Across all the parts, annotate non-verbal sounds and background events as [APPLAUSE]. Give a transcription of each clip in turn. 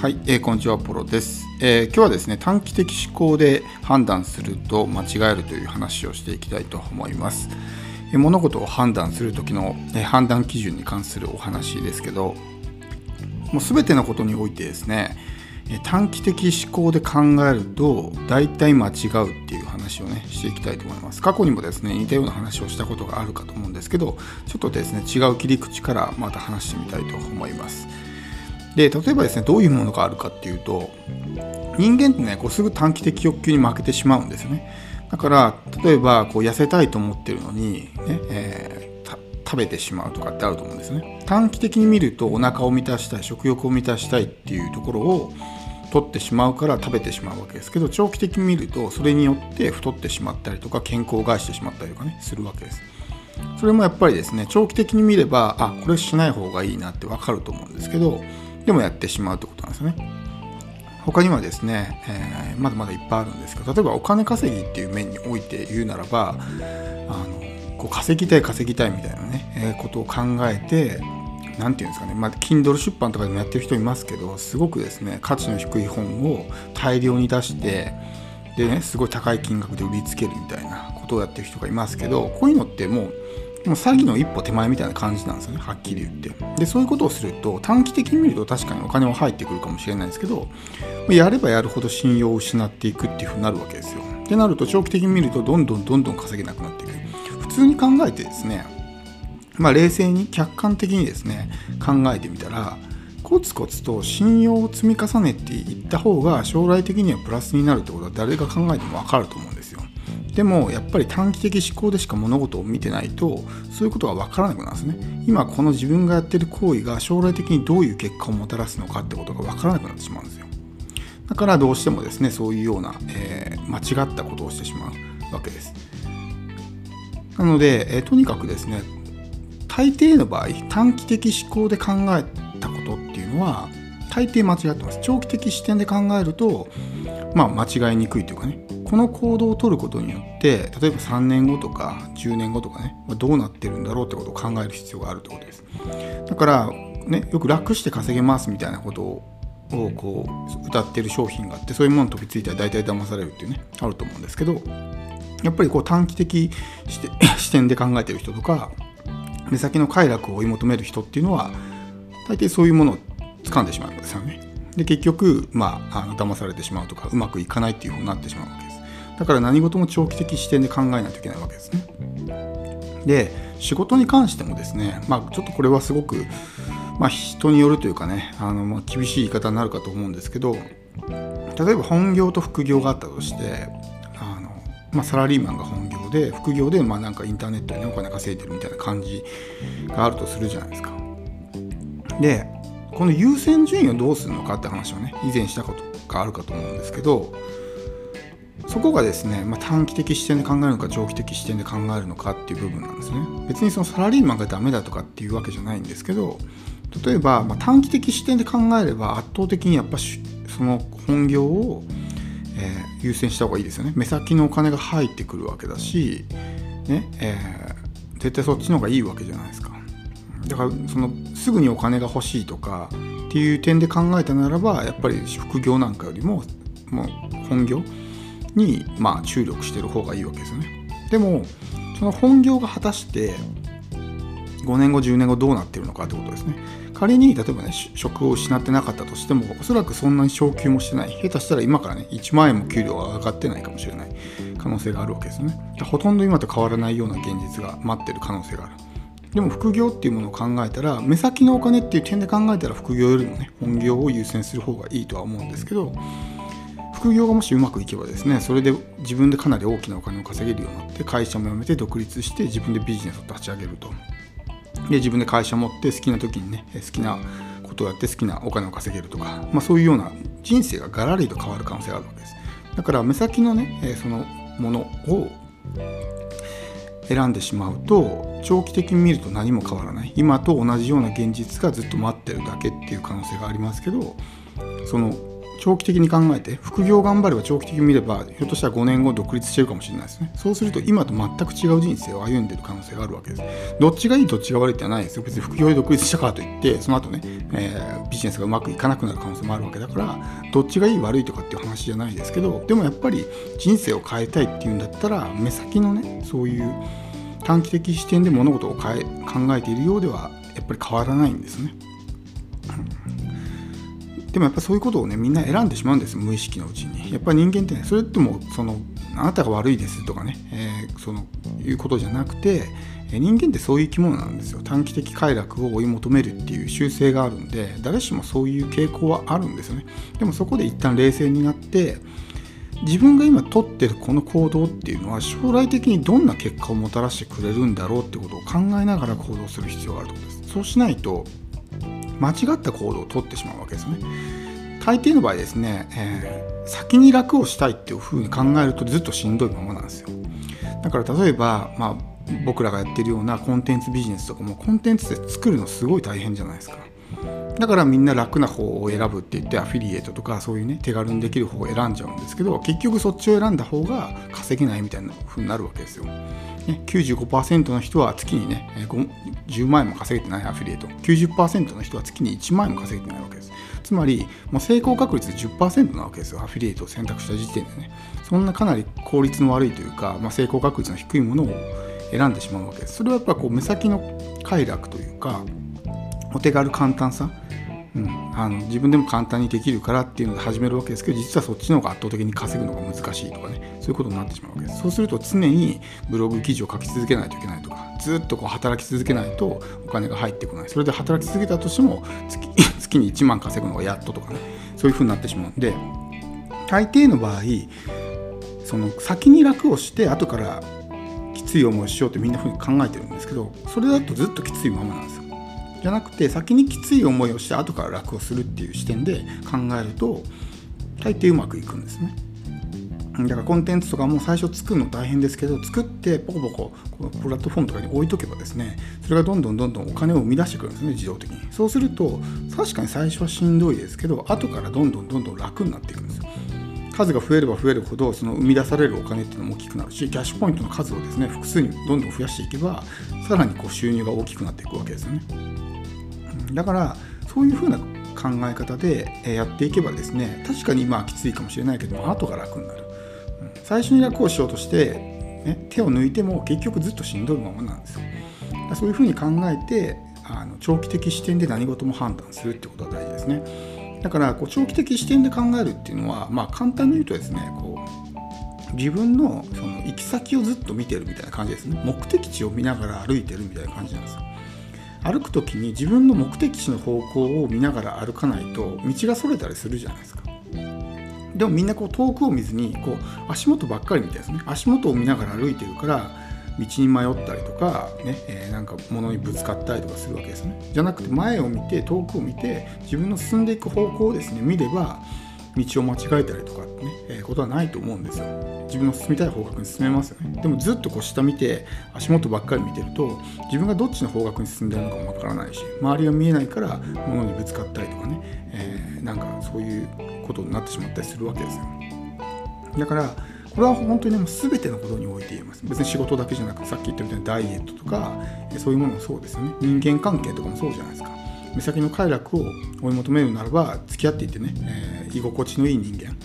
はい、えー、こんにちは、ポロです、えー、今日はですね、短期的思考で判断すると間違えるという話をしていきたいと思います。えー、物事を判断する時の、え判断基準に関するお話ですけど、もう全てのことにおいてですね、え短期的思考で考えると大体間違うっていう話をねしていきたいと思います。過去にもですね似たような話をしたことがあるかと思うんですけどちょっとですね違う切り口からまた話してみたいと思います。で例えばですねどういうものがあるかっていうと人間ってねこうすぐ短期的欲求に負けてしまうんですよね。だから例えばこう痩せたいと思ってるのにね、えー、食べてしまうとかってあると思うんですね。短期的に見るとお腹を満たしたい食欲を満たしたいっていうところを取ってしまうから食べてしまうわけですけど長期的に見るとそれによって太ってしまったりとか健康を害してしまったりとかねするわけです。それもやっぱりですね長期的に見ればあこれしない方がいいなってわかると思うんですけどでもやってしまうってことなんですね。他にはですね、えー、まだまだいっぱいあるんですけど例えばお金稼ぎっていう面において言うならばあのこう稼ぎたい稼ぎたいみたいなね、えー、ことを考えて何て言うんですかね、まあ、Kindle 出版とかでもやってる人いますけどすごくですね価値の低い本を大量に出してでねすごい高い金額で売りつけるみたいなことをやってる人がいますけどこういうのってもうもう詐欺の一歩手前みたいな感じなんですよねはっきり言って。でそういうことをすると短期的に見ると確かにお金は入ってくるかもしれないですけどやればやるほど信用を失っていくっていうふうになるわけですよ。ってなると長期的に見るとどんどんどんどん稼げなくなっていく。普通に考えてですねまあ冷静に客観的にですね考えてみたらコツコツと信用を積み重ねていった方が将来的にはプラスになるってことは誰が考えても分かると思うんですよ。でもやっぱり短期的思考でしか物事を見てないとそういうことが分からなくなるんですね。今この自分がやってる行為が将来的にどういう結果をもたらすのかってことが分からなくなってしまうんですよ。だからどうしてもですねそういうような、えー、間違ったことをしてしまうわけです。なので、えー、とにかくですね大抵の場合短期的思考で考えたことっていうのは大抵間違ってます。長期的視点で考えるとまあ間違いにくいというかねこの行動をとることによって例えば3年後とか10年後とかねどうなってるんだろうってことを考える必要があるってことですだからねよく楽して稼げますみたいなことをこう歌ってる商品があってそういうものに飛びついたら大体騙されるっていうねあると思うんですけどやっぱりこう短期的 [LAUGHS] 視点で考えてる人とか目先の快楽を追い求める人っていうのは大抵そういうものを掴んでしまうんですよね。で結局まああの騙されてしまうとかうまくいかないっていうふうになってしまうわけです。だから何事も長期的視点で考えないといけないわけですね。で仕事に関してもですね、まあ、ちょっとこれはすごく、まあ、人によるというかねあの、まあ、厳しい言い方になるかと思うんですけど例えば本業と副業があったとしてあの、まあ、サラリーマンが本業で副業でまあなんかインターネットで、ね、お金稼いでるみたいな感じがあるとするじゃないですか。でこの優先順位をどうするのかって話をね以前したことがあるかと思うんですけどそこがですね、まあ、短期的視点で考えるのか長期的視点で考えるのかっていう部分なんですね。別にそのサラリーマンがダメだとかっていうわけじゃないんですけど例えば、まあ、短期的視点で考えれば圧倒的にやっぱその本業を、えー、優先した方がいいですよね。目先のお金が入ってくるわけだし、ねえー、絶対そっちの方がいいわけじゃないですか。だからそのすぐにお金が欲しいとかっていう点で考えたならばやっぱり副業なんかよりももう本業にまあ注力してる方がいいわけですよね。でもその本業が果たして5年後10年後どうなってるのかってことですね。仮に例えばね職を失ってなかったとしてもおそらくそんなに昇給もしてない下手したら今からね1万円も給料が上がってないかもしれない可能性があるわけですね。ほとんど今と変わらないような現実が待ってる可能性がある。でも副業っていうものを考えたら目先のお金っていう点で考えたら副業よりもね本業を優先する方がいいとは思うんですけど副業がもしうまくいけばですねそれで自分でかなり大きなお金を稼げるようになって会社も辞めて独立して自分でビジネスを立ち上げると。で自分で会社持って好きな時にね好きなことをやって好きなお金を稼げるとか、まあ、そういうような人生がガラリと変わる可能性があるわけです。だから目先のねそのものを選んでしまうと長期的に見ると何も変わらない。今と同じような現実がずっと待ってるだけっていう可能性がありますけどその長期的に考えて副業頑張れば長期的に見ればひょっとしたら5年後独立してるかもしれないですね。そうすると今と全く違う人生を歩んでる可能性があるわけです。どっちがいいどっちが悪いってはないですよ。別に副業で独立したからといってその後ね、えー、ビジネスがうまくいかなくなる可能性もあるわけだからどっちがいい悪いとかっていう話じゃないですけどでもやっぱり人生を変えたいっていうんだったら目先のねそういう短期的視点で物事を変え考えているようではやっぱり変わらないんですね。でもやっぱそういうことをねみんな選んでしまうんです無意識のうちに。やっぱり人間ってねそれってもそのあなたが悪いですとかね、えー、そのいうことじゃなくて人間ってそういう生き物なんですよ。短期的快楽を追い求めるっていう習性があるんで誰しもそういう傾向はあるんですよね。でもそこで一旦冷静になって自分が今取ってるこの行動っていうのは将来的にどんな結果をもたらしてくれるんだろうってことを考えながら行動する必要があるということです。そうしないと間違った行動をとってしまうわけですね。大抵の場合ですね、えー、先に楽をしたいっていうふうに考えるとずっとしんどいままなんですよ。だから例えば、まあ、僕らがやってるようなコンテンツビジネスとかもコンテンツで作るのすごい大変じゃないですか。だからみんな楽な方を選ぶって言ってアフィリエイトとかそういうね手軽にできる方を選んじゃうんですけど結局そっちを選んだ方が稼げないみたいな風になるわけですよ。ね、95%の人は月にね10万円も稼げてないアフィリエイト。90%の人は月に1万円も稼げてないわけです。つまりもう成功確率10%なわけですよアフィリエイトを選択した時点でね。そんなかなり効率の悪いというか、まあ、成功確率の低いものを選んでしまうわけです。それはやっぱこう目先の快楽というかお手軽簡単さ。うん、あの自分でも簡単にできるからっていうので始めるわけですけど実はそっちの方が圧倒的に稼ぐのが難しいとかね。そういうことになってしまうわけです。そうすると常にブログ記事を書き続けないといけないとかずっとこう働き続けないとお金が入ってこない。それで働き続けたとしても月 [LAUGHS] 月に1万稼ぐのがやっととかね。そういうふうになってしまうんで大抵の場合その先に楽をして後からきつい思いしようってみんなふうに考えてるんですけどそれだとずっときついままなんです。じゃなくて先にきつい思いをして後から楽をするっていう視点で考えると大抵うまくいくんですね。だからコンテンツとかも最初作るの大変ですけど作ってポコポコこのプラットフォームとかに置いとけばですねそれがどんどんどんどんお金を生み出してくるんですね自動的にそうすると確かに最初はしんどいですけど後からどんどんどんどん楽になっていくんですよ数が増えれば増えるほどその生み出されるお金っていうのも大きくなるしキャッシュポイントの数をですね複数にどんどん増やしていけばさらにこう収入が大きくなっていくわけですよね。だからそういうふうな考え方でやっていけばですね確かに今はきついかもしれないけども後が楽になる、うん、最初に楽をしようとして、ね、手を抜いても結局ずっとしんどいままなんですよ。そういうふうに考えてあの長期的視点で何事も判断するってことが大事ですねだからこう長期的視点で考えるっていうのは、まあ、簡単に言うとですねこう自分のその行き先をずっと見てるみたいな感じですね。目的地を見ながら歩いてるみたいな感じなんですよ。歩く時に自分の目的地の方向を見ながら歩かないと道がそれたりするじゃないですか。でもみんなこう遠くを見ずにこう足元ばっかり見てですね。足元を見ながら歩いてるから道に迷ったりとか、ねえー、なんか物にぶつかったりとかするわけですね。じゃなくて前を見て遠くを見て自分の進んでいく方向をですね見れば道を間違えたりとかってね、えー、ことはないと思うんですよ。自分の進みたい方角に進めますよね。でもずっとこう下見て足元ばっかり見てると自分がどっちの方角に進んでるのかもわからないし周りが見えないから物にぶつかったりとかね、えー、なんかそういうことになってしまったりするわけですよ。だからこれは本当にもう全てのことにおいて言えます。別に仕事だけじゃなくさっき言ったみたいなダイエットとかそういうものもそうですよね。人間関係とかもそうじゃないですか。目先の快楽を追い求めるならば付き合っていてね、えー、居心地のいい人間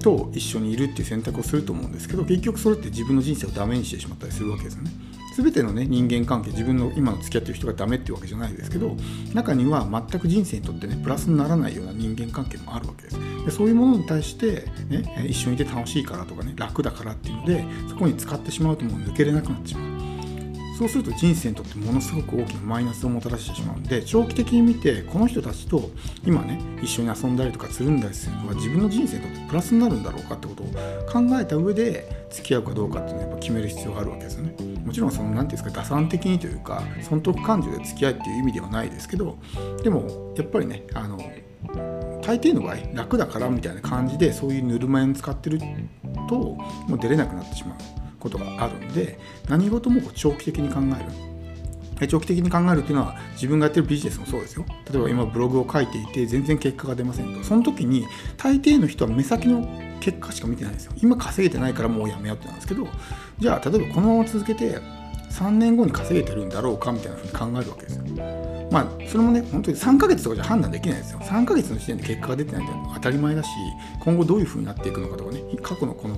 と一緒にいるっていう選択をすると思うんですけど結局それって自分の人生をダメにしてしまったりするわけですよね。全てのね人間関係自分の今の付き合ってる人がダメっていうわけじゃないですけど中には全く人生にとってねプラスにならないような人間関係もあるわけです。でそういうものに対して、ね、一緒にいて楽しいからとかね楽だからっていうのでそこに使ってしまうともう抜けれなくなってしまう。そうすると人生にとってものすごく大きなマイナスをもたらしてしまうんで長期的に見てこの人たちと今ね一緒に遊んだりとかつるんだりするのは自分の人生にとってプラスになるんだろうかってことを考えた上で付き合うかどうかっていうのはやっぱ決める必要があるわけですよね。もちろんその何て言うんですか打算的にというか損得感情で付き合いっていう意味ではないですけどでもやっぱりねあの大抵の場合楽だからみたいな感じでそういうぬるま湯に使ってるともう出れなくなってしまう。ことがあるんで何事も長期的に考える。長期的に考えるっていうのは自分がやってるビジネスもそうですよ。例えば今ブログを書いていて全然結果が出ませんと。その時に大抵の人は目先の結果しか見てないんですよ。今稼げてないからもうやめようってなんですけどじゃあ例えばこのまま続けて3年後に稼げてるんだろうかみたいなふうに考えるわけですよ。まあそれもね本当に3ヶ月とかじゃ判断できないですよ。3ヶ月の時点で結果が出てないって当たり前だし今後どういうふうになっていくのかとかね過去のこの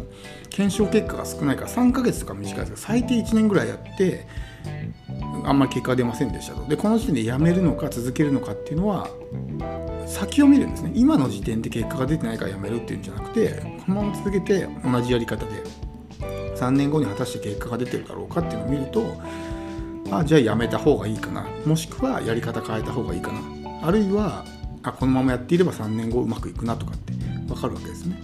検証結果が少ないから3ヶ月とか短いですけど最低1年ぐらいやってあんまり結果が出ませんでしたと。でこの時点でやめるのか続けるのかっていうのは先を見るんですね。今の時点で結果が出てないからやめるっていうんじゃなくてこのまま続けて同じやり方で3年後に果たして結果が出てるだろうかっていうのを見るとあじゃあやめた方がいいかな。もしくはやり方変えた方がいいかな。あるいはあこのままやっていれば3年後うまくいくなとかって分かるわけですね。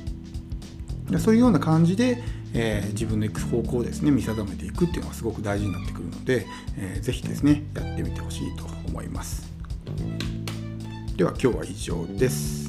でそういうような感じで、えー、自分の行く方向をですね見定めていくっていうのがすごく大事になってくるので、えー、ぜひですねやってみてほしいと思います。では今日は以上です。